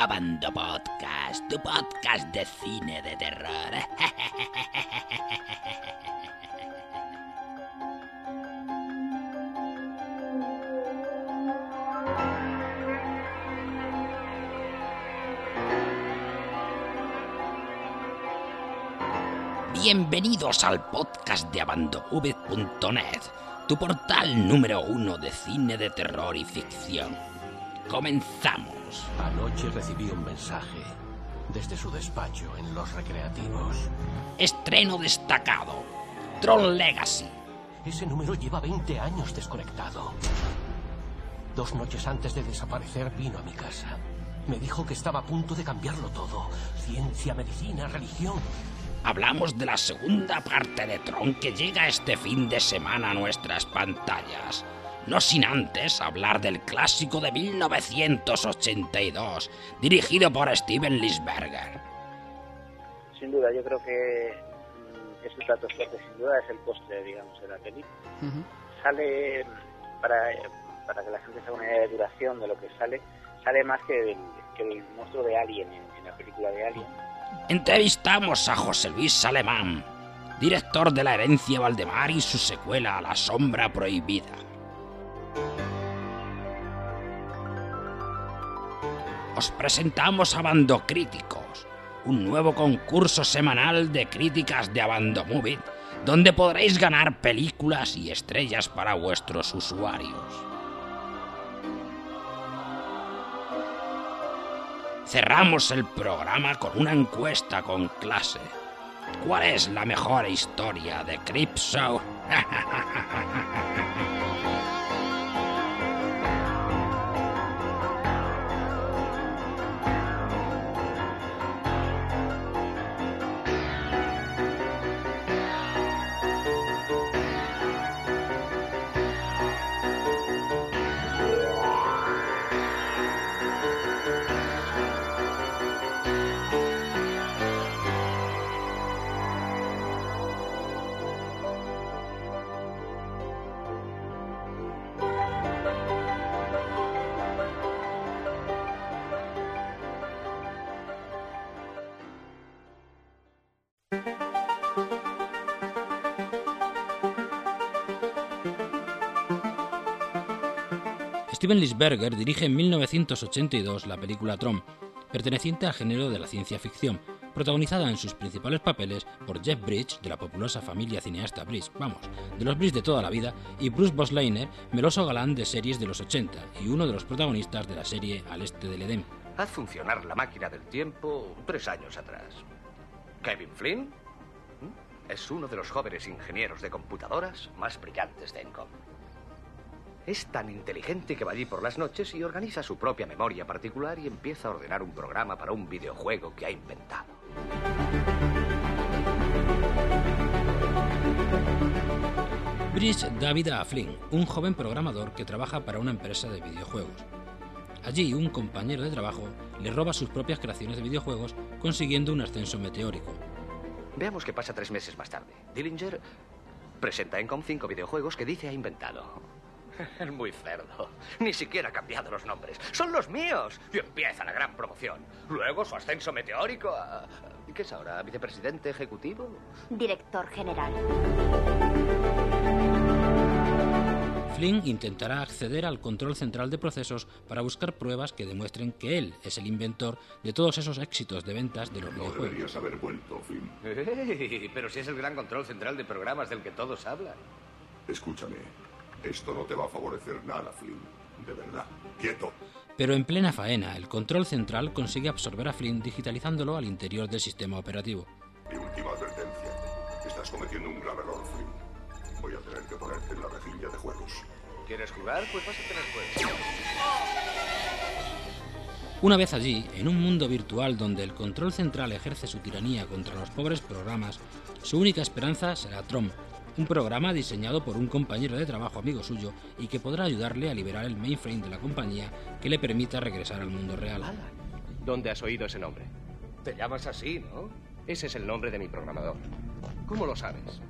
Abando Podcast, tu podcast de cine de terror. Bienvenidos al podcast de abandomovie.net, tu portal número uno de cine de terror y ficción. Comenzamos. Anoche recibí un mensaje desde su despacho en Los Recreativos. Estreno destacado. Tron Legacy. Ese número lleva 20 años desconectado. Dos noches antes de desaparecer vino a mi casa. Me dijo que estaba a punto de cambiarlo todo. Ciencia, medicina, religión. Hablamos de la segunda parte de Tron que llega este fin de semana a nuestras pantallas. No sin antes hablar del clásico de 1982, dirigido por Steven Lisberger. Sin duda, yo creo que mm, es un plato fuerte, sin duda, es el postre, digamos, de la peli. Sale, para, para que la gente se haga una idea de duración de lo que sale, sale más que el, que el monstruo de Alien en, en la película de Alien. Entrevistamos a José Luis Alemán, director de La herencia Valdemar y su secuela La sombra prohibida. Os presentamos a Bando Críticos, un nuevo concurso semanal de críticas de Abando Movie, donde podréis ganar películas y estrellas para vuestros usuarios. Cerramos el programa con una encuesta con clase. ¿Cuál es la mejor historia de Cripshow? Steven Lisberger dirige en 1982 la película Tron, perteneciente al género de la ciencia ficción, protagonizada en sus principales papeles por Jeff Bridges, de la populosa familia cineasta Bridge, vamos, de los Bridge de toda la vida, y Bruce Bosleyner, meloso galán de series de los 80 y uno de los protagonistas de la serie Al Este del Edén. Haz funcionar la máquina del tiempo tres años atrás. Kevin Flynn es uno de los jóvenes ingenieros de computadoras más brillantes de Encom. Es tan inteligente que va allí por las noches y organiza su propia memoria particular y empieza a ordenar un programa para un videojuego que ha inventado. Bridge da vida a Flynn, un joven programador que trabaja para una empresa de videojuegos. Allí, un compañero de trabajo le roba sus propias creaciones de videojuegos, consiguiendo un ascenso meteórico. Veamos qué pasa tres meses más tarde. Dillinger presenta a Encom cinco videojuegos que dice ha inventado. Es muy cerdo. Ni siquiera ha cambiado los nombres. Son los míos. Y empieza la gran promoción. Luego su ascenso meteórico a... ¿Qué es ahora? ¿Vicepresidente ejecutivo? Director general. Flynn intentará acceder al control central de procesos para buscar pruebas que demuestren que él es el inventor de todos esos éxitos de ventas de los No videojuegos. deberías haber vuelto, Flynn. Pero si es el gran control central de programas del que todos hablan. Escúchame. Esto no te va a favorecer nada, Flynn. De verdad. Quieto. Pero en plena faena, el control central consigue absorber a Flynn digitalizándolo al interior del sistema operativo. Mi última advertencia. Estás cometiendo un grave error, Flynn. Voy a tener que ponerte en la rejilla de juegos. ¿Quieres jugar? Pues vas a tener juegos. Una vez allí, en un mundo virtual donde el control central ejerce su tiranía contra los pobres programas, su única esperanza será Tron, un programa diseñado por un compañero de trabajo amigo suyo y que podrá ayudarle a liberar el mainframe de la compañía que le permita regresar al mundo real. ¿Dónde has oído ese nombre? Te llamas así, ¿no? Ese es el nombre de mi programador. ¿Cómo lo sabes?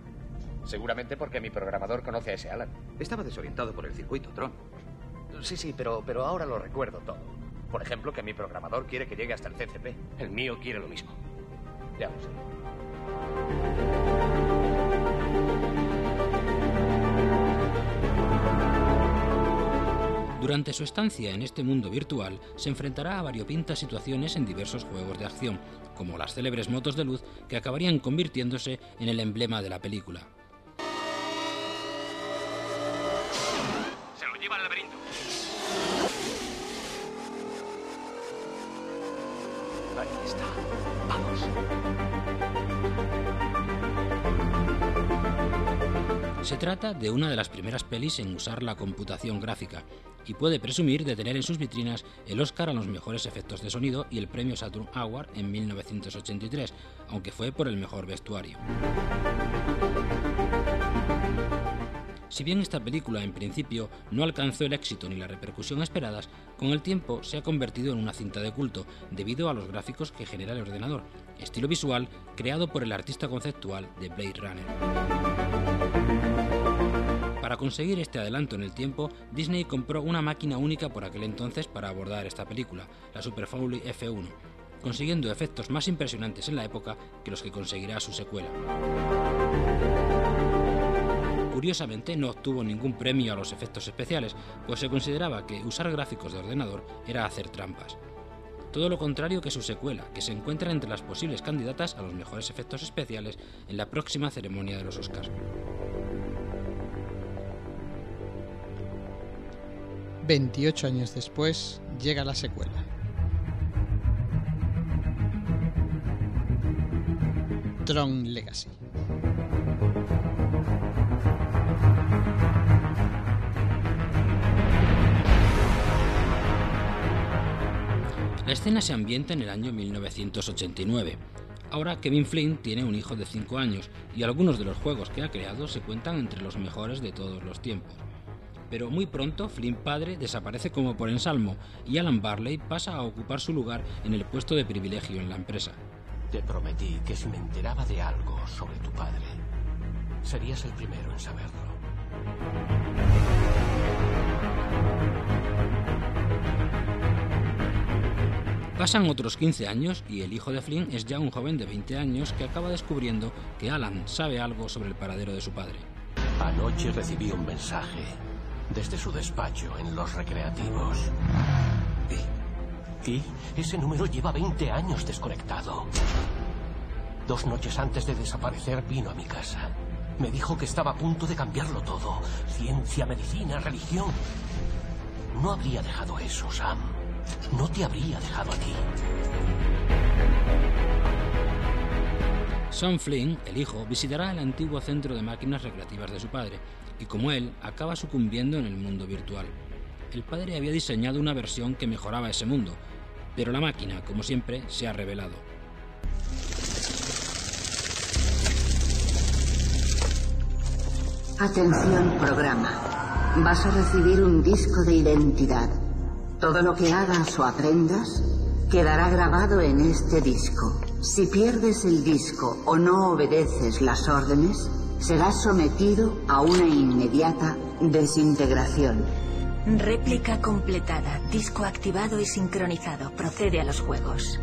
Seguramente porque mi programador conoce a ese Alan. Estaba desorientado por el circuito Tron. Sí, sí, pero, pero ahora lo recuerdo todo. Por ejemplo, que mi programador quiere que llegue hasta el CCP. El mío quiere lo mismo. Ya lo sé. Durante su estancia en este mundo virtual, se enfrentará a variopintas situaciones en diversos juegos de acción, como las célebres motos de luz que acabarían convirtiéndose en el emblema de la película. Se lo lleva al laberinto. Ahí está. Vamos. Se trata de una de las primeras pelis en usar la computación gráfica y puede presumir de tener en sus vitrinas el Oscar a los mejores efectos de sonido y el premio Saturn Award en 1983, aunque fue por el mejor vestuario. Si bien esta película en principio no alcanzó el éxito ni la repercusión esperadas, con el tiempo se ha convertido en una cinta de culto debido a los gráficos que genera el ordenador, estilo visual creado por el artista conceptual de Blade Runner. Para conseguir este adelanto en el tiempo, Disney compró una máquina única por aquel entonces para abordar esta película, la Super Foley F1, consiguiendo efectos más impresionantes en la época que los que conseguirá su secuela. Curiosamente no obtuvo ningún premio a los efectos especiales, pues se consideraba que usar gráficos de ordenador era hacer trampas. Todo lo contrario que su secuela, que se encuentra entre las posibles candidatas a los mejores efectos especiales en la próxima ceremonia de los Oscars. 28 años después llega la secuela. Tron Legacy. La escena se ambienta en el año 1989. Ahora Kevin Flynn tiene un hijo de 5 años y algunos de los juegos que ha creado se cuentan entre los mejores de todos los tiempos. Pero muy pronto Flynn padre desaparece como por ensalmo y Alan Barley pasa a ocupar su lugar en el puesto de privilegio en la empresa. Te prometí que si me enteraba de algo sobre tu padre, serías el primero en saberlo. Pasan otros 15 años y el hijo de Flynn es ya un joven de 20 años que acaba descubriendo que Alan sabe algo sobre el paradero de su padre. Anoche recibí un mensaje desde su despacho en los recreativos. Y, y ese número lleva 20 años desconectado. Dos noches antes de desaparecer vino a mi casa. Me dijo que estaba a punto de cambiarlo todo. Ciencia, medicina, religión. No habría dejado eso, Sam. No te habría dejado a ti. Sam Flynn, el hijo, visitará el antiguo centro de máquinas recreativas de su padre, y como él, acaba sucumbiendo en el mundo virtual. El padre había diseñado una versión que mejoraba ese mundo, pero la máquina, como siempre, se ha revelado. Atención programa. Vas a recibir un disco de identidad. Todo lo que hagas o aprendas quedará grabado en este disco. Si pierdes el disco o no obedeces las órdenes, serás sometido a una inmediata desintegración. Réplica completada. Disco activado y sincronizado. Procede a los juegos.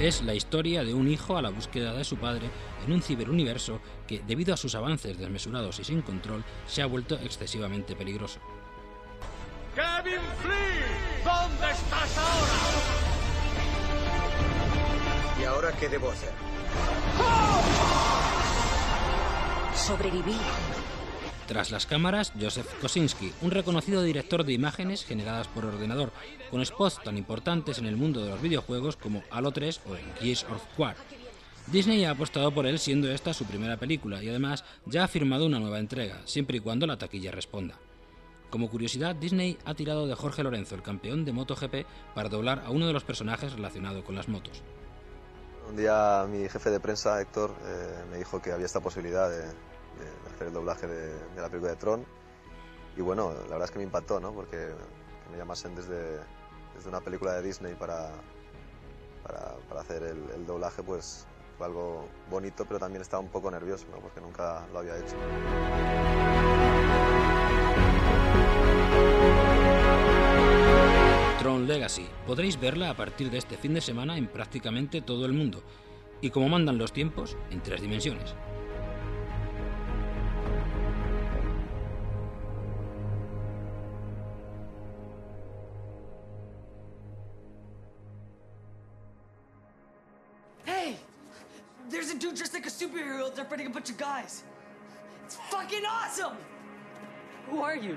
Es la historia de un hijo a la búsqueda de su padre en un ciberuniverso que, debido a sus avances desmesurados y sin control, se ha vuelto excesivamente peligroso. ¡Kevin Flynn! ¿Dónde estás ahora? ¿Y ahora qué debo hacer? Sobrevivir. Tras las cámaras, Joseph Kosinski, un reconocido director de imágenes generadas por ordenador, con spots tan importantes en el mundo de los videojuegos como Halo 3 o Gears of War. Disney ha apostado por él siendo esta su primera película y además ya ha firmado una nueva entrega, siempre y cuando la taquilla responda. Como curiosidad, Disney ha tirado de Jorge Lorenzo, el campeón de MotoGP, para doblar a uno de los personajes relacionado con las motos. Un día mi jefe de prensa, Héctor, eh, me dijo que había esta posibilidad de, hacer el doblaje de, la película de Tron. Y bueno, la verdad es que me impactó, ¿no? Porque que me llamasen desde, desde una película de Disney para, para, hacer el, el, doblaje, pues fue algo bonito, pero también estaba un poco nervioso, ¿no? porque nunca lo había hecho. Tron Legacy. Podréis verla a partir de este fin de semana en prácticamente todo el mundo, y como mandan los tiempos, en tres dimensiones. Hey! There's a dude dressed like a superhero out there fighting a bunch of guys. It's fucking awesome! Who are you?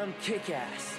I'm kick ass.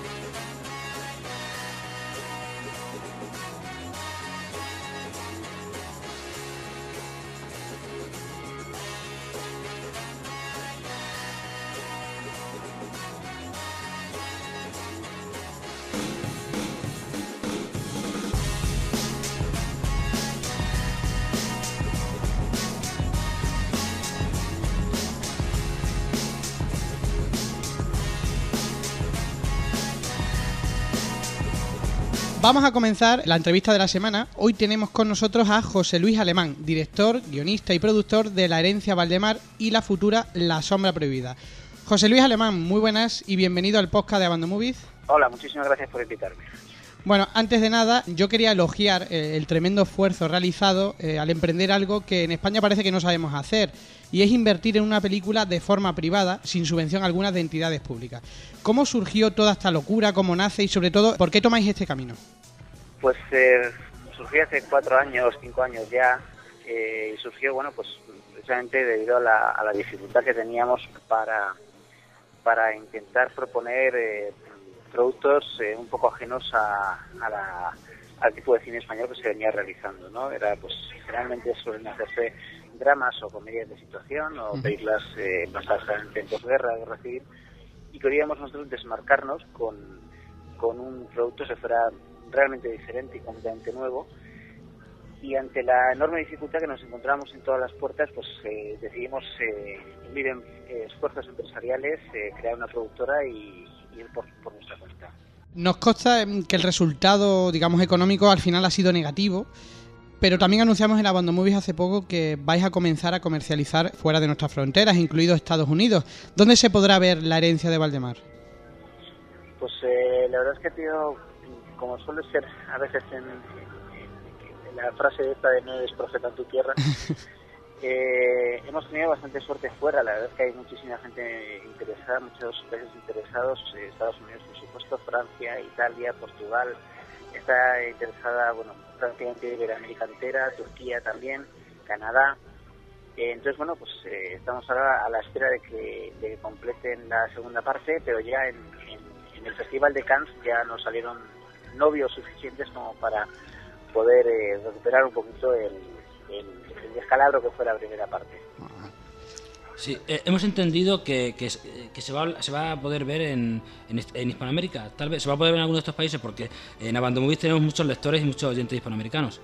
Vamos a comenzar la entrevista de la semana. Hoy tenemos con nosotros a José Luis Alemán, director, guionista y productor de La herencia Valdemar y la futura La sombra prohibida. José Luis Alemán, muy buenas y bienvenido al podcast de Abando Movies. Hola, muchísimas gracias por invitarme. Bueno, antes de nada, yo quería elogiar eh, el tremendo esfuerzo realizado eh, al emprender algo que en España parece que no sabemos hacer, y es invertir en una película de forma privada, sin subvención alguna de entidades públicas. ¿Cómo surgió toda esta locura? ¿Cómo nace? Y sobre todo, ¿por qué tomáis este camino? Pues eh, surgió hace cuatro años, cinco años ya, eh, y surgió, bueno, pues precisamente debido a la, a dificultad que teníamos para, para intentar proponer eh, productos eh, un poco ajenos a la, al tipo de cine español que se venía realizando, ¿no? Era, pues, generalmente suelen hacerse dramas o comedias de situación o películas eh, basadas en posguerra, guerra civil, y queríamos nosotros desmarcarnos con, con un producto que fuera realmente diferente y completamente nuevo. Y ante la enorme dificultad que nos encontramos en todas las puertas, pues eh, decidimos eh, unir en, eh, esfuerzos empresariales, eh, crear una productora y, y ir por, por nuestra cuenta. Nos consta em, que el resultado, digamos, económico al final ha sido negativo, pero también anunciamos en Abando Movies hace poco que vais a comenzar a comercializar fuera de nuestras fronteras, incluido Estados Unidos. ¿Dónde se podrá ver la herencia de Valdemar? Pues eh, la verdad es que tenido, como suele ser a veces en, en la frase esta de no eres profeta en tu tierra, eh, hemos tenido bastante suerte fuera. La verdad es que hay muchísima gente interesada, muchos países interesados, eh, Estados Unidos por supuesto, Francia, Italia, Portugal, está interesada, bueno, prácticamente Iberoamérica entera, Turquía también, Canadá. Eh, entonces, bueno, pues eh, estamos ahora a la espera de que, de completen la segunda parte, pero ya en, en, el Festival de Cannes ya nos salieron novios suficientes como para poder eh, recuperar un poquito el, el, el, descalabro que fue la primera parte. Sí, eh, hemos entendido que, que, que, se, va, se va a poder ver en, en, en, Hispanoamérica. Tal vez se va a poder ver en algunos de estos países porque en Abandomovies tenemos muchos lectores y muchos oyentes hispanoamericanos.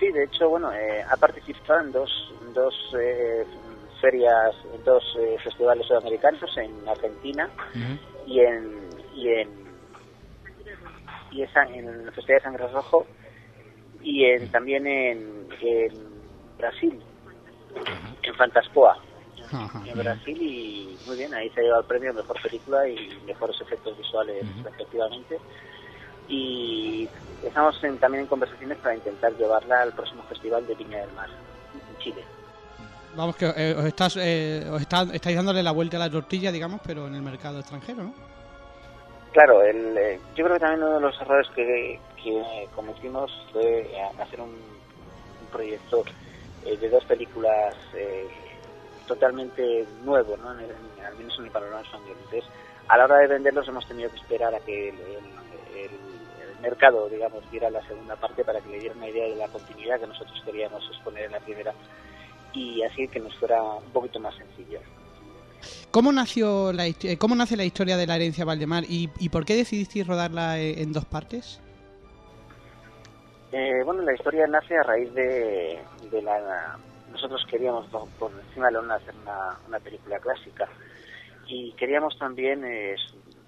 Sí, de hecho, bueno, eh, ha participado en dos, dos eh, ferias, en dos eh, festivales sudamericanos, en Argentina uh -huh. y en y en y en, en el Festival de Sangre Rojo y en, también en, en Brasil, en Fantaspoa. en Brasil y muy bien, ahí se ha llevado el premio Mejor Película y Mejores Efectos Visuales respectivamente y estamos en, también en conversaciones para intentar llevarla al próximo festival de Viña del Mar en Chile. Vamos, que eh, os, estás, eh, os está, estáis dándole la vuelta a la tortilla, digamos, pero en el mercado extranjero, ¿no? Claro, el, eh, yo creo que también uno de los errores que, que cometimos fue hacer un, un proyecto eh, de dos películas eh, totalmente nuevo, ¿no? Al menos en el panorama español. Entonces, a la hora de venderlos hemos tenido que esperar a que el, el, el mercado, digamos, diera la segunda parte para que le diera una idea de la continuidad que nosotros queríamos exponer en la primera y así que nos fuera un poquito más sencillo. ¿Cómo nació la cómo nace la historia de la herencia Valdemar y, y por qué decidisteis rodarla en dos partes? Eh, bueno, la historia nace a raíz de, la nosotros queríamos por encima de la luna hacer una, una película clásica y queríamos también eh,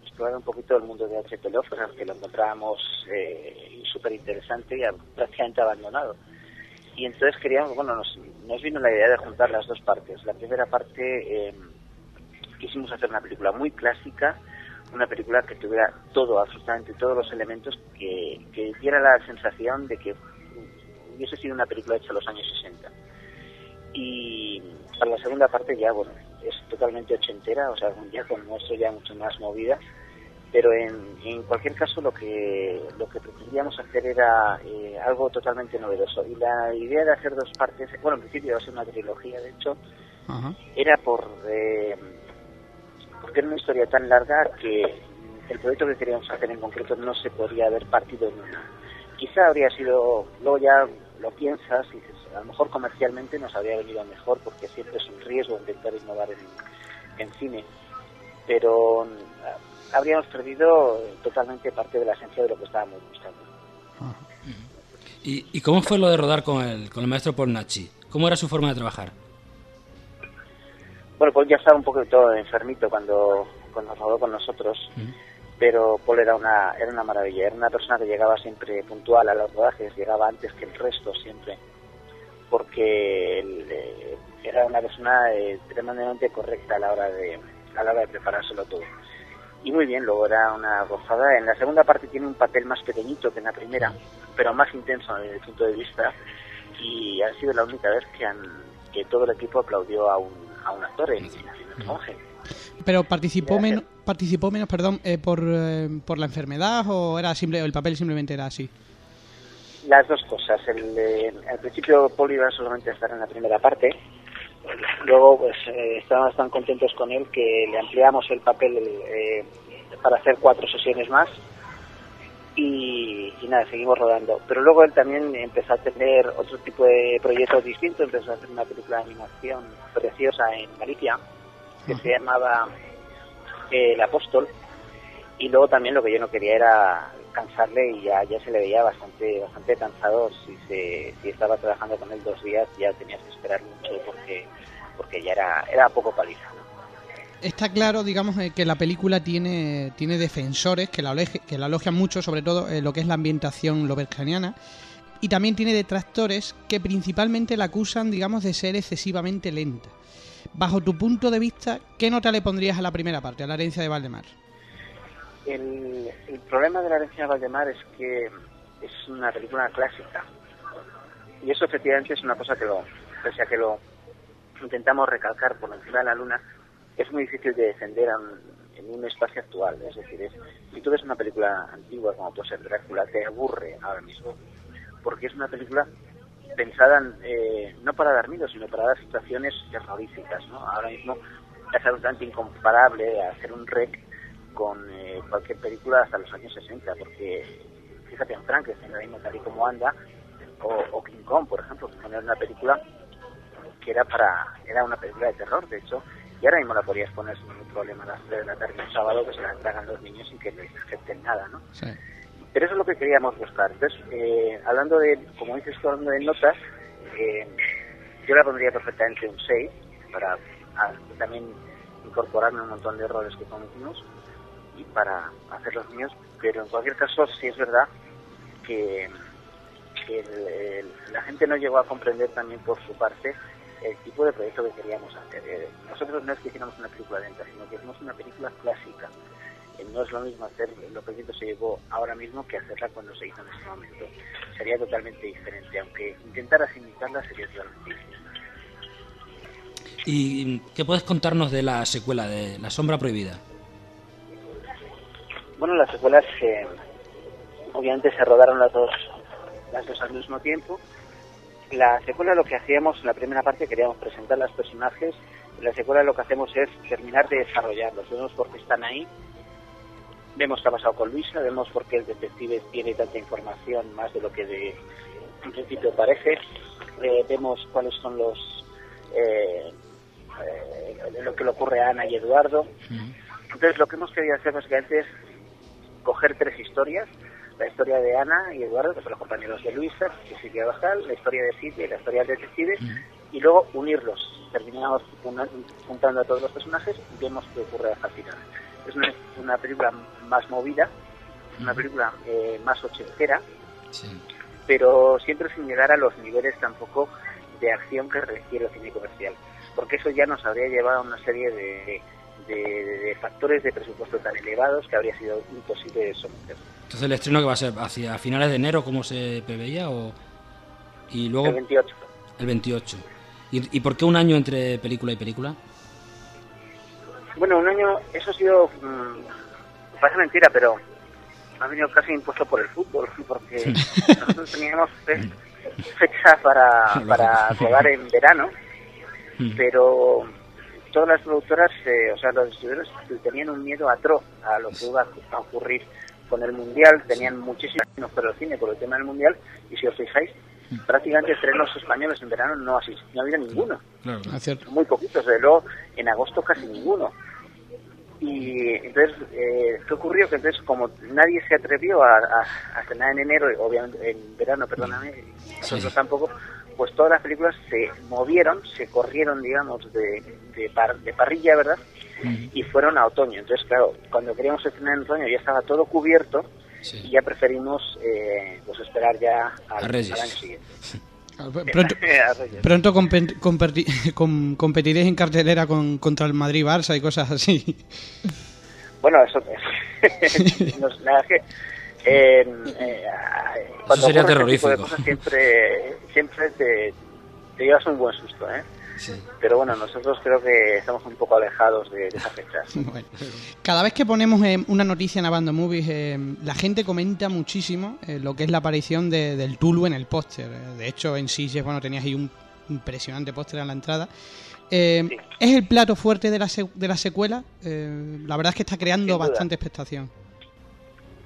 explorar un poquito el mundo de H.P. Lovecraft, que lo encontrábamos eh, súper interesante y prácticamente abandonado. Y entonces queríamos, bueno, nos, nos, vino la idea de juntar las dos partes. La primera parte, eh, quisimos hacer una película muy clásica, una película que tuviera todo, absolutamente todos los elementos que, que diera la sensación de que hubiese sido una película hecha en los años 60. Y para la segunda parte ya, bueno, es totalmente ochentera, o sea, ya con nuestro ya mucho más movida, pero en, en cualquier caso lo que lo que pretendíamos hacer era eh, algo totalmente novedoso y la idea de hacer dos partes, bueno, en principio iba a ser una trilogía, de hecho, era por eh, porque era una historia tan larga que el proyecto que queríamos hacer en concreto no se podría haber partido en una. Quizá habría sido, luego ya lo piensas y dices, a lo mejor comercialmente nos habría venido mejor porque siempre es un riesgo intentar innovar en, en cine, pero mm, habríamos perdido totalmente parte de la esencia de lo que estábamos buscando. ¿Y, ¿Y, cómo fue lo de rodar con el, con el maestro Paul Nachi? ¿Cómo era su forma de trabajar? Bueno, Paul ya estaba un poco todo enfermito cuando, cuando rodó con nosotros, pero Paul era una, era una maravilla, era una persona que llegaba siempre puntual a los rodajes, llegaba antes que el resto siempre, porque él, eh, era una persona eh, tremendamente correcta a la hora de a la hora de preparárselo todo. Y muy bien, luego era una gozada. En la segunda parte tiene un papel más pequeñito que en la primera, pero más intenso desde el punto de vista, y ha sido la única vez que, han, que todo el equipo aplaudió a un a un actor en, el monje. Pero participó menos, participó menos, perdón, eh, por, eh, por la enfermedad o era simple, el papel simplemente era así. Las dos cosas. El, eh, al principio Paul iba solamente a estar en la primera parte. Luego, pues, eh, estábamos tan contentos con él que le ampliamos el papel eh, para hacer cuatro sesiones más y, y, nada, seguimos rodando. Pero luego él también empezó a tener otro tipo de proyectos distintos, empezó a hacer una película de animación preciosa en Galicia, que se llamaba eh, El Apóstol, y luego también lo que yo no quería era cansarle y ya, ya se le veía bastante bastante cansado, si, se, si estaba trabajando con él dos días ya tenías que esperar mucho porque, porque ya era, era poco paliza está claro, digamos, eh, que la película tiene, tiene defensores que la, que la elogian mucho, sobre todo eh, lo que es la ambientación lobercaniana, y también tiene detractores que principalmente la acusan, digamos, de ser excesivamente lenta. Bajo tu punto de vista, ¿qué nota le pondrías a la primera parte, a la herencia de Valdemar? El, el problema de la herencia de Valdemar es que es una película clásica. Y eso efectivamente es una cosa que lo, pese a que lo intentamos recalcar por encima de la luna, es muy difícil de defender en un espacio actual. Es decir, es, si tú ves una película antigua como puede ser Drácula, te aburre ahora mismo, porque es una película pensada eh, no para dar miedo, sino para dar situaciones terroríficas. ¿no? Ahora mismo es absolutamente incomparable hacer un rec con eh, cualquier película hasta los años 60, porque fíjate en Frankenstein, ahora mismo tal y como anda, o, King Kong, por ejemplo, que era una película que era para era una película de terror, de hecho, y ahora mismo la podrías poner sin ningún problema a las 3 de la tarde un sábado que se la tragan los niños sin que les acepten nada, ¿no? Sí. Pero eso es lo que queríamos buscar. Entonces, eh, hablando de, como dices tú, hablando de notas, eh, yo la pondría perfectamente un 6 para a, también incorporarme un montón de errores que cometimos y para hacer los míos, pero en cualquier caso sí es verdad que, que el, el, la gente no llegó a comprender también por su parte el tipo de proyecto que queríamos hacer. Eh, nosotros no es que hiciéramos una película lenta, sino que hicimos una película clásica. Eh, no es lo mismo hacer lo que se llevó ahora mismo que hacerla cuando se hizo en ese momento. Sería totalmente diferente, aunque intentaras imitarla sería totalmente difícil. ¿Y qué puedes contarnos de la secuela de La Sombra Prohibida? Bueno, las secuelas eh, obviamente se rodaron las dos, las dos al mismo tiempo la secuela lo que hacíamos, en la primera parte queríamos presentar los personajes, en la secuela lo que hacemos es terminar de desarrollarlos, vemos por qué están ahí, vemos qué ha pasado con Luisa, vemos por qué el detective tiene tanta información más de lo que de, en principio parece, eh, vemos cuáles son los eh, eh, lo que le ocurre a Ana y Eduardo. Entonces lo que hemos querido hacer básicamente es coger tres historias, la historia de Ana y Eduardo, que son los compañeros de Luisa, que sigue Bajal, la historia de Sidney, la historia del detective, y luego unirlos. Terminamos juntando a todos los personajes y vemos qué ocurre al final. es una, una película más movida, una película eh, más ochentera, pero siempre sin llegar a los niveles tampoco de acción que requiere el cine comercial, porque eso ya nos habría llevado a una serie de, de, de factores de presupuesto tan elevados que habría sido imposible de someter. Entonces el estreno que va a ser hacia finales de enero, como se preveía, o y luego El 28. el 28. ¿Y, ¿Y por qué un año entre película y película? Bueno, un año, eso ha sido, mm, parece mentira, pero ha venido casi impuesto por el fútbol, porque nosotros teníamos fe- fecha para, para rodar en verano, pero todas las productoras, eh, o sea, los distribuidores tenían un miedo atroz a lo que iba a ocurrir con el Mundial, tenían muchísimos años por el cine por el tema del Mundial, y si os fijáis, prácticamente estrenos españoles en verano no, asist- no había ninguno muy poquitos, desde luego en agosto casi ninguno. Y entonces, eh, ¿qué ocurrió? Que entonces, como nadie se atrevió a, a, a estrenar en enero, obviamente en verano, perdóname, y nosotros tampoco, pues todas las películas se movieron, se corrieron, digamos, de, de, par- de parrilla, ¿verdad? Y fueron a otoño. Entonces, claro, cuando queríamos estrenar en otoño ya estaba todo cubierto y ya preferimos eh, pues esperar ya al, A Reyes. al año siguiente. Pronto, A Reyes. pronto comperti- com- competiréis en cartelera con, contra el Madrid-Barça y cosas así. Bueno, eso nos- la verdad es que eh, eh, cuando sería este terrorífico. cosas siempre, siempre te, te llevas un buen susto, ¿eh? Pero bueno, nosotros creo que estamos un poco alejados de, de esas fechas. Bueno. Cada vez que ponemos eh, una noticia en Abando Movies, eh, la gente comenta muchísimo eh, lo que es la aparición de- del Tulu en el póster. Eh, De hecho, en Sitges, bueno, tenías ahí un impresionante póster en la entrada. Eh, ¿Es el plato fuerte de la, de la secuela? Eh, la verdad es que está creando bastante expectación.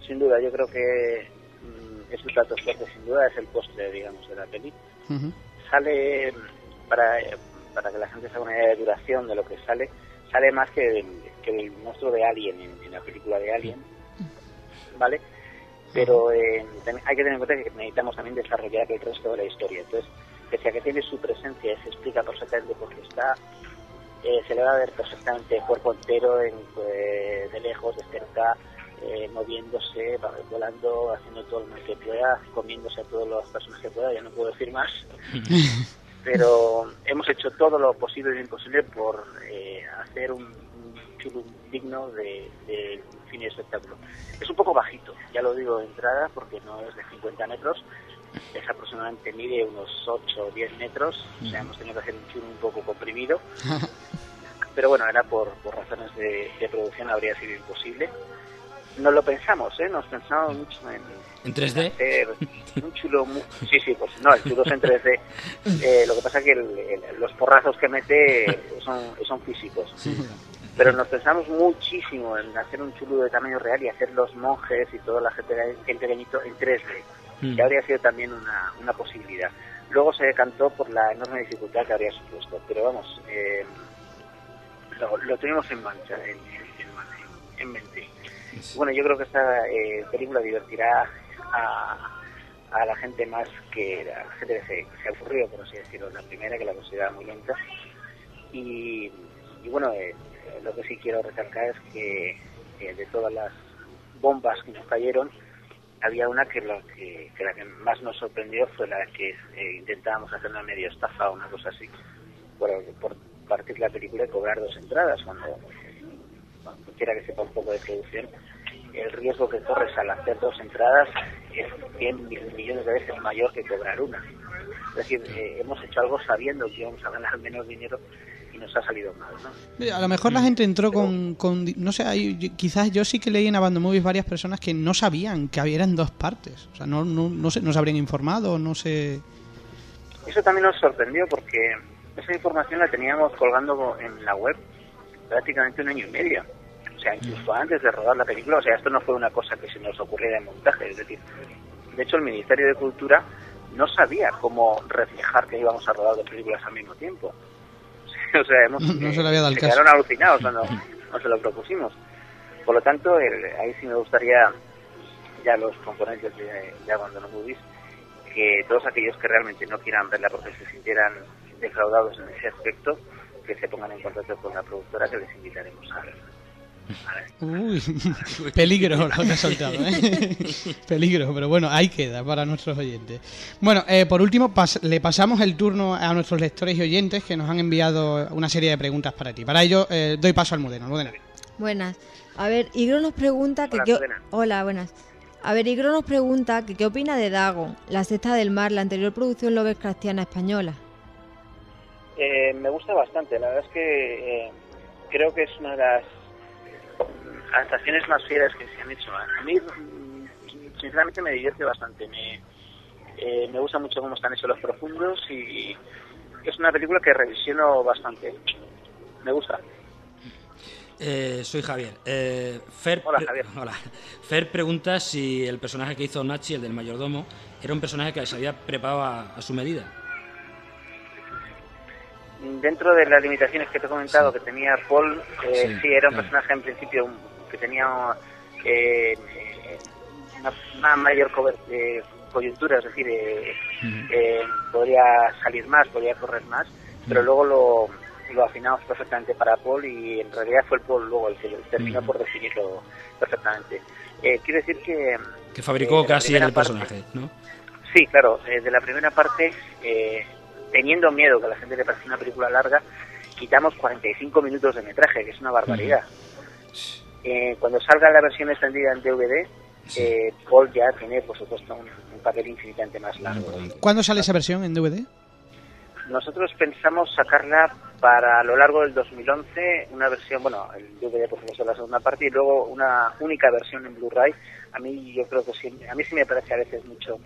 Sin duda, yo creo que mm, es el plato fuerte, sin duda, es el postre, digamos, de la peli. Sale, para, para que la gente se haga una idea de duración de lo que sale, sale más que el, que el monstruo de Alien en, en la película de Alien, ¿vale? Pero eh, hay que tener en cuenta que necesitamos también desarrollar el resto de la historia. Entonces, pese a que tiene su presencia, se explica perfectamente por qué está, eh, se le va a ver perfectamente el cuerpo entero, en, eh, de lejos, de cerca, eh, moviéndose, volando, haciendo todo lo que pueda, comiéndose a todas las personas que pueda, ya no puedo decir más. Pero hemos hecho todo lo posible y lo imposible por eh, hacer un, chulo digno de, de cine espectáculo. Es un poco bajito, ya lo digo de entrada, porque no es de 50 metros, es aproximadamente mide unos 8 o 10 metros, o sea, hemos tenido que hacer un chulo un poco comprimido, pero bueno, era por, por razones de, de producción, habría sido imposible. No lo pensamos, ¿eh? Nos pensamos mucho en, ¿En 3D? hacer un chulo sí sí pues no el chulo es en 3D Eh, lo que pasa es que el- el- los porrazos que mete son, son físicos. Pero nos pensamos muchísimo en hacer un chulo de tamaño real y hacer los monjes y toda la gente el pequeñito en 3D Mm. que habría sido también una, una posibilidad. Luego se decantó por la enorme dificultad que habría supuesto pero vamos eh, lo, lo tenemos en mancha en, en- en mente. Bueno, yo creo que esta eh, película divertirá a, a la gente más que la gente que se, que se ha aburrido, por así decirlo, la primera, que la considera muy lenta. Y, bueno, eh, lo que sí quiero recalcar es que eh, de todas las bombas que nos cayeron, había una que, lo que, la que más nos sorprendió fue la que eh, intentábamos hacer una medio estafa o una cosa así, por, por partir la película y cobrar dos entradas, cuando cualquiera que sepa un poco de producción, el riesgo que corres al hacer dos entradas es 100 mil millones de veces mayor que cobrar una. Es decir, eh, hemos hecho algo sabiendo que íbamos a ganar menos dinero y nos ha salido mal, ¿no? A lo mejor la gente entró con, con- no sé, hay- quizás yo sí que leí en Abandon Movies varias personas que no sabían que había en dos partes. O sea, no, no, no, se, no se habrían informado, no sé... Eso también nos sorprendió porque esa información la teníamos colgando en la web prácticamente un año y medio. O sea, incluso antes de rodar la película. O sea, esto no fue una cosa que se nos ocurriera en montaje. Es decir, de hecho, el Ministerio de Cultura no sabía cómo reflejar que íbamos a rodar dos películas al mismo tiempo. O sea, hemos, No se le había dado el se quedaron alucinados cuando nos lo propusimos. Por lo tanto, el- ahí sí me gustaría, ya los componentes de, de Abandono Movies, que todos aquellos que realmente no quieran verla porque se sintieran defraudados en ese aspecto, que se pongan en contacto con la productora que les invitaremos a, Uy, peligro lo que ha soltado, ¿eh? peligro, pero bueno, ahí queda para nuestros oyentes. Bueno, eh, por último, le pasamos el turno a nuestros lectores y oyentes que nos han enviado una serie de preguntas para ti. Para ello, eh, doy paso al Modeno. Buenas. A ver, Igro nos pregunta que... Hola, Hola, buenas. A ver, Igro nos pregunta que qué opina de Dagon, La Sexta del Mar, la anterior producción Lovecraftiana española. Eh, me gusta bastante, la verdad es que eh, creo que es una de las adaptaciones más fieles que se han hecho. A mí, mm, sinceramente, me divierte bastante. Me, eh, me gusta mucho cómo están hechos los profundos y es una película que revisiono bastante. Me gusta. Eh, soy Javier. Eh, Fer hola, Javier. Hola. Fer pregunta si el personaje que hizo Nachi, el del mayordomo, era un personaje que se había preparado a, su medida. Dentro de las limitaciones que te he comentado que tenía Paul, eh, sí, era un personaje en principio que tenía eh, una, mayor coyuntura, es decir, podría salir más, podría correr más, pero luego lo lo afinamos perfectamente para Paul y en realidad fue el Paul luego el que terminó por definirlo perfectamente. Eh, quiere decir que... Que fabricó casi el personaje, ¿no? Sí, claro. Eh, de la primera parte, eh, teniendo miedo que a la gente le parezca una película larga, quitamos 45 minutos de metraje, que es una barbaridad. Cuando salga la versión extendida en DVD, Paul ya tiene, por supuesto, un, un papel infinitamente más largo. ¿Cuándo sale esa versión en DVD? Nosotros pensamos sacarla para a lo largo del 2011 una versión, bueno, el DVD por supuesto la segunda parte y luego una única versión en Blu-ray. A mí yo creo que sí, a mí sí me parece a veces mucho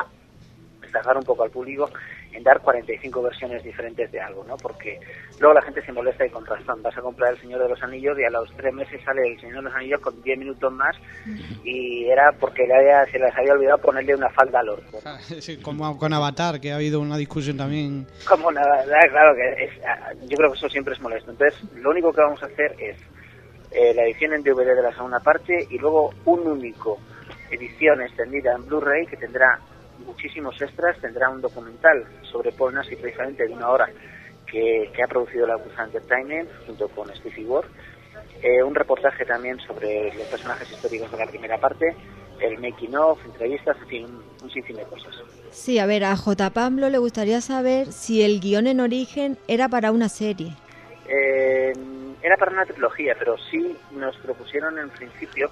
destacar un poco al público en dar 45 versiones diferentes de algo, ¿no? Porque luego la gente se molesta y contrastan. Vas a comprar El Señor de los Anillos y a los tres meses sale El Señor de los Anillos con 10 minutos más y era porque le había, se les había olvidado ponerle una falda al orco. Ah, como con Avatar, que ha habido una discusión también. Como nada, claro que es, ah, yo creo que eso siempre es molesto. Entonces, lo único que vamos a hacer es eh, la edición en DVD de la segunda parte y luego un único edición extendida en Blu-ray que tendrá muchísimos extras, tendrá un documental sobre Paul Nassif precisamente de una hora que, ha producido la Gusa Entertainment junto con Stevie Ward, eh, un reportaje también sobre los personajes históricos de la primera parte, el making of, entrevistas, en fin, un, sinfín de cosas. Sí, a ver, a J. Pablo le gustaría saber si el guion en origen era para una serie. Eh, era para una trilogía, pero sí nos propusieron en principio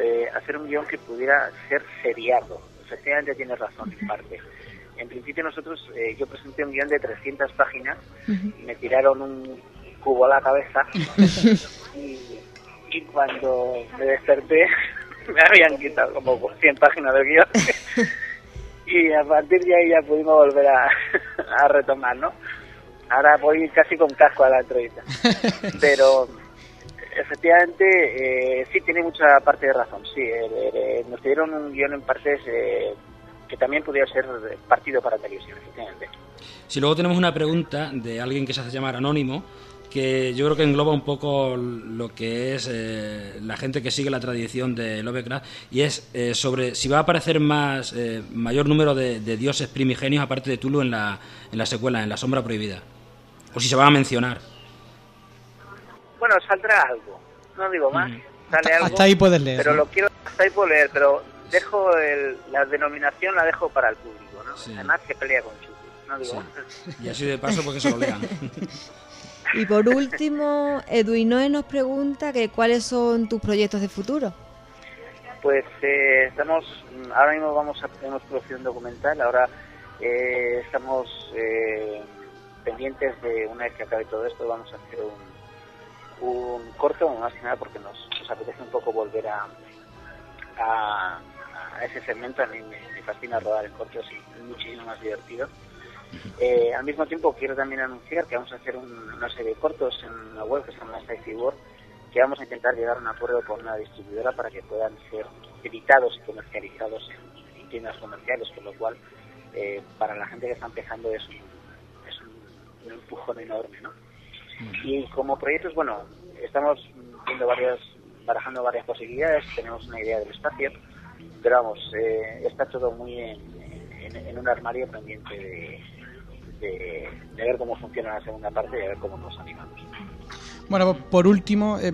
eh, hacer un guion que pudiera ser seriado efectivamente tienes razón en parte. En principio nosotros, eh, yo presenté un guion de 300 páginas y me tiraron un cubo a la cabeza y, cuando me desperté me habían quitado como 100 páginas del guion y a partir de ahí ya pudimos volver a, a retomar, ¿no? Ahora voy casi con casco a la entrevista. Pero efectivamente, eh, sí tiene mucha parte de razón. Sí, eh, eh, nos dieron un guion en partes que también podría ser partido para televisión, efectivamente. Si luego tenemos una pregunta de alguien que se hace llamar Anónimo, que yo creo que engloba un poco lo que es la gente que sigue la tradición de Lovecraft y es sobre si va a aparecer más mayor número de, dioses primigenios aparte de Tulu en la, en la secuela, en la sombra prohibida, o si se van a mencionar. Bueno, saldrá algo, no digo más. Sale algo, hasta ahí puedes leer. Pero lo quiero, hasta ahí puedo leer, pero dejo la denominación la dejo para el público, ¿no? Además que pelea con Chucky, no digo más. Y así de paso porque se lo lean. Y por último, Edwin Noé nos pregunta que cuáles son tus proyectos de futuro. Pues eh, estamos, ahora mismo vamos a hacer una producción documental, ahora eh, estamos eh, pendientes de, una vez que acabe todo esto, vamos a hacer un, un corto, más que nada porque nos, apetece un poco volver a, a, ese segmento. A mí me, fascina rodar en cortos y es muchísimo más divertido. Eh, al mismo tiempo quiero también anunciar que vamos a hacer una serie de cortos en la web que se llama Sci World, que vamos a intentar llegar a un acuerdo con una distribuidora para que puedan ser editados y comercializados en, tiendas comerciales, con lo cual eh, para la gente que está empezando es un, es un, un empujón enorme, ¿no? Y como proyectos, bueno, estamos viendo varias, barajando varias posibilidades, tenemos una idea del espacio, pero vamos, eh, está todo muy en, un armario pendiente de, de, ver cómo funciona la segunda parte y de ver cómo nos animamos. Bueno, por último, eh,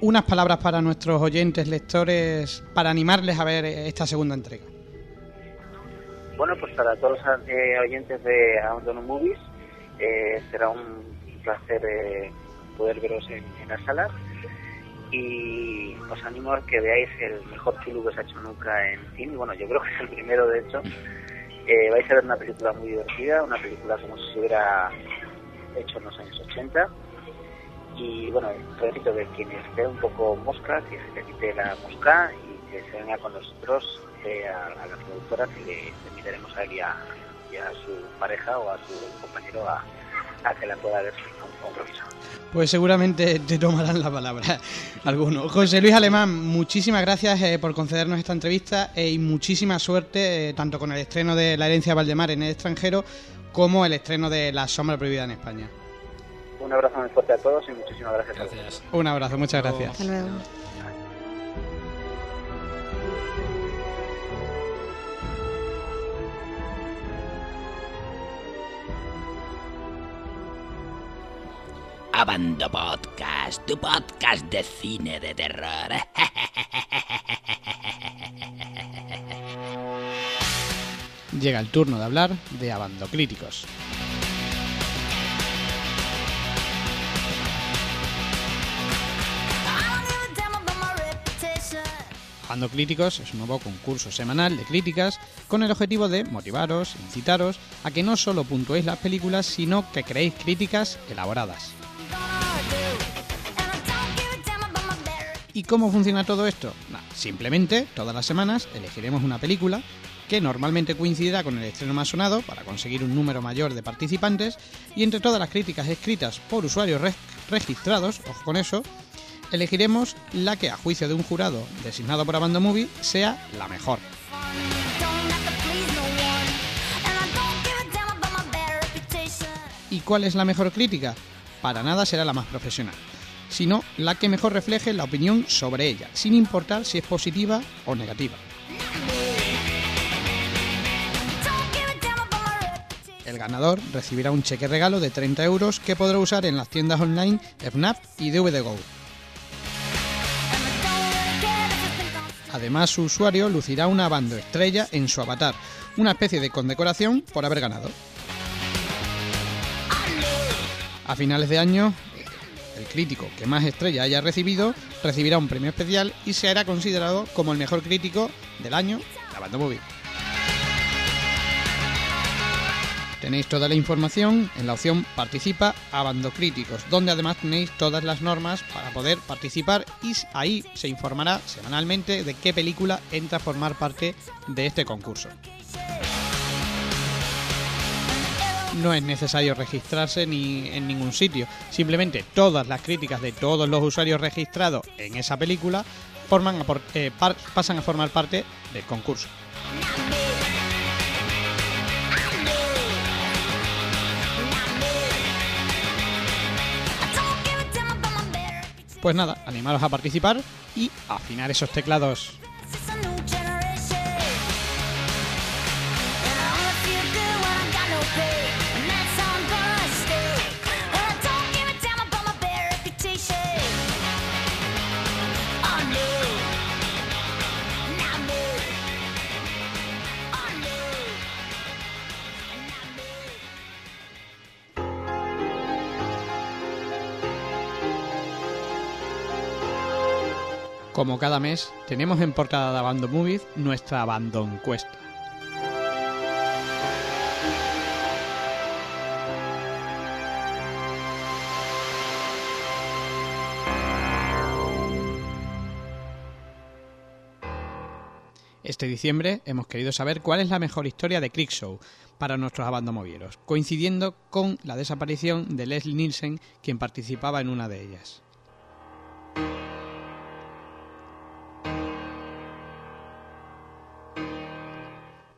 unas palabras para nuestros oyentes, lectores, para animarles a ver esta segunda entrega. Bueno, pues para todos los eh, oyentes de Abandon Movies, eh, será un placer eh, poder veros en, las salas y os animo a que veáis el mejor Chulu que se ha hecho nunca en cine. Bueno, yo creo que es el primero, de hecho. vais a ver una película muy divertida, una película como si se hubiera hecho en los años 80. Y bueno, repito que quien esté un poco mosca, que se quite la mosca y que se venga con nosotros a, a, la productora que le, invitaremos a él y a, su pareja o a su compañero a, que la pueda ver con compromiso. Pues seguramente te tomarán la palabra alguno. José Luis Alemán, muchísimas gracias eh, por concedernos esta entrevista eh, y muchísima suerte eh, tanto con el estreno de La herencia de Valdemar en el extranjero como el estreno de La sombra prohibida en España. Un abrazo muy fuerte a todos y muchísimas gracias. gracias. Un abrazo, muchas gracias. Hasta luego. Abando Podcast, tu podcast de cine de terror. Llega el turno de hablar de Abando Críticos. Abando Críticos es un nuevo concurso semanal de críticas con el objetivo de motivaros, incitaros a que no solo puntuéis las películas, sino que creéis críticas elaboradas. ¿Y cómo funciona todo esto? simplemente todas las semanas elegiremos una película que normalmente coincidirá con el estreno más sonado para conseguir un número mayor de participantes y entre todas las críticas escritas por usuarios registrados, ojo con eso, elegiremos la que a juicio de un jurado designado por Abando Movie sea la mejor. ¿Y cuál es la mejor crítica? Para nada será la más profesional sino la que mejor refleje la opinión sobre ella, sin importar si es positiva o negativa. El ganador recibirá un cheque regalo de 30 euros que podrá usar en las tiendas online FNAP y DVDGO. Además, su usuario lucirá una banda estrella en su avatar, una especie de condecoración por haber ganado. A finales de año, el crítico que más estrella haya recibido recibirá un premio especial y será considerado como el mejor crítico del año de banda móvil. Tenéis toda la información en la opción Participa a Bando Críticos, donde además tenéis todas las normas para poder participar y ahí se informará semanalmente de qué película entra a formar parte de este concurso. No es necesario registrarse ni en ningún sitio. Simplemente todas las críticas de todos los usuarios registrados en esa película forman eh, pasan a formar parte del concurso. Pues nada, animaros a participar y afinar esos teclados Como cada mes, tenemos en portada de Abandon Movies nuestra Abandon Cuesta. Este diciembre hemos querido saber cuál es la mejor historia de Creekshow para nuestros abandomovieros, coincidiendo con la desaparición de Leslie Nielsen, quien participaba en una de ellas.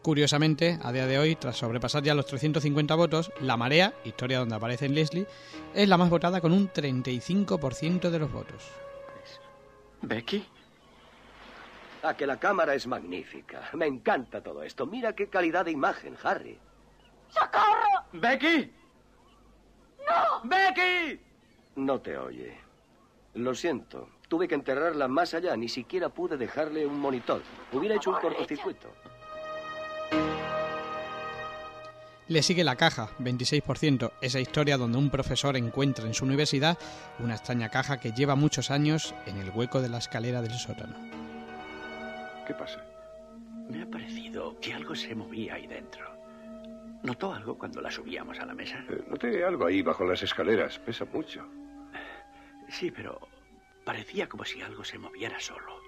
Curiosamente, a día de hoy, tras sobrepasar ya los 350 votos, La Marea, historia donde aparece Leslie, es la más votada con un 35% de los votos. ¿Becky? A ah, que la cámara es magnífica. Me encanta todo esto. Mira qué calidad de imagen, Harry. ¡Socorro! ¡Becky! ¡No! ¡Becky! No te oye. Lo siento. Tuve que enterrarla más allá. Ni siquiera pude dejarle un monitor. Hubiera hecho un cortocircuito. Le sigue la caja, 26%, esa historia donde un profesor encuentra en su universidad una extraña caja que lleva muchos años en el hueco de la escalera del sótano. ¿Qué pasa? Me ha parecido que algo se movía ahí dentro. ¿Notó algo cuando la subíamos a la mesa? Eh, noté algo ahí bajo las escaleras. Pesa mucho. Sí, pero parecía como si algo se moviera solo.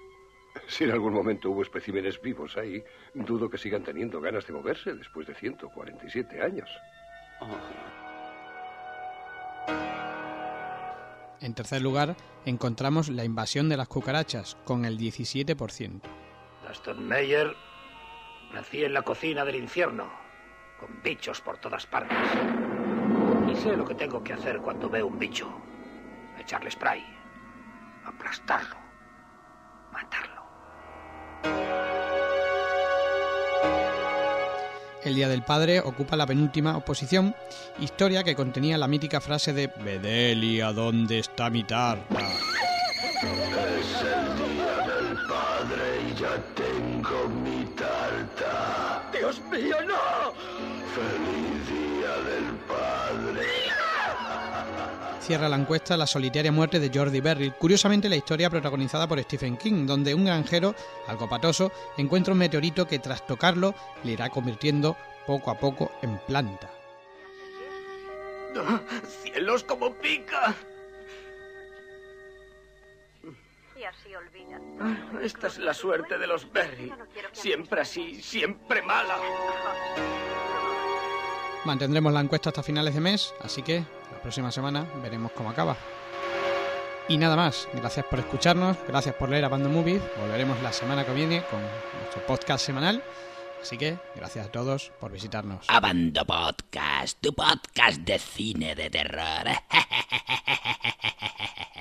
Si en algún momento hubo especímenes vivos ahí, dudo que sigan teniendo ganas de moverse después de 147 años. En tercer lugar, encontramos la invasión de las cucarachas, con el 17%. Aston Meyer nací en la cocina del infierno, con bichos por todas partes. Y sé lo que tengo que hacer cuando veo un bicho. Echarle spray, aplastarlo, matarlo. El Día del Padre ocupa la penúltima posición, historia que contenía la mítica frase de Bedelia, ¿dónde está mi tarta? Cierra la encuesta La solitaria muerte de Jordi Berry. Curiosamente, la historia protagonizada por Stephen King, donde un granjero, algo patoso, encuentra un meteorito que tras tocarlo le irá convirtiendo poco a poco en planta. ¡Cielos como pica! Y así olvida. Esta es la suerte de los Berry. Siempre así, siempre mala. Mantendremos la encuesta hasta finales de mes, así que la próxima semana veremos cómo acaba. Y nada más, gracias por escucharnos, gracias por leer Abandon Movies, volveremos la semana que viene con nuestro podcast semanal, así que gracias a todos por visitarnos. Abando Podcast, tu podcast de cine de terror.